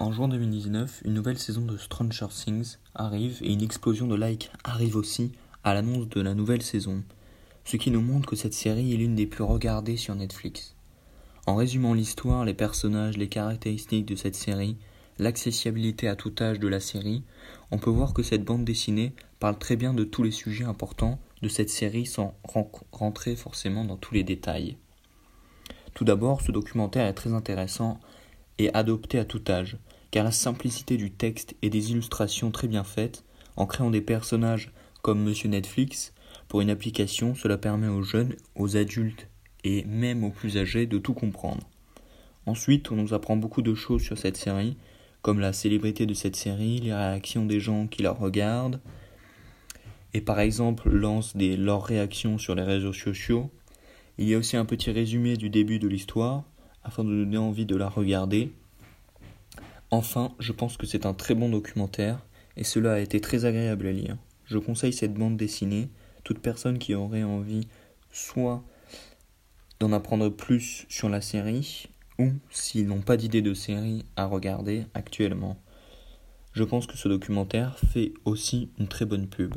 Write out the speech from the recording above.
En juin 2019, une nouvelle saison de Stranger Things arrive et une explosion de likes arrive aussi à l'annonce de la nouvelle saison, ce qui nous montre que cette série est l'une des plus regardées sur Netflix. En résumant l'histoire, les personnages, les caractéristiques de cette série, l'accessibilité à tout âge de la série, on peut voir que cette bande dessinée parle très bien de tous les sujets importants de cette série sans rentrer forcément dans tous les détails. Tout d'abord, ce documentaire est très intéressant et adopté à tout âge, car la simplicité du texte et des illustrations très bien faites, en créant des personnages comme Monsieur Netflix, pour une application, cela permet aux jeunes, aux adultes et même aux plus âgés de tout comprendre. Ensuite, on nous apprend beaucoup de choses sur cette série, comme la célébrité de cette série, les réactions des gens qui la regardent, et par exemple lance des, leurs réactions sur les réseaux sociaux. Il y a aussi un petit résumé du début de l'histoire, afin de donner envie de la regarder. Enfin, je pense que c'est un très bon documentaire et cela a été très agréable à lire. Je conseille cette bande dessinée, toute personne qui aurait envie soit d'en apprendre plus sur la série ou s'ils n'ont pas d'idée de série à regarder actuellement. Je pense que ce documentaire fait aussi une très bonne pub.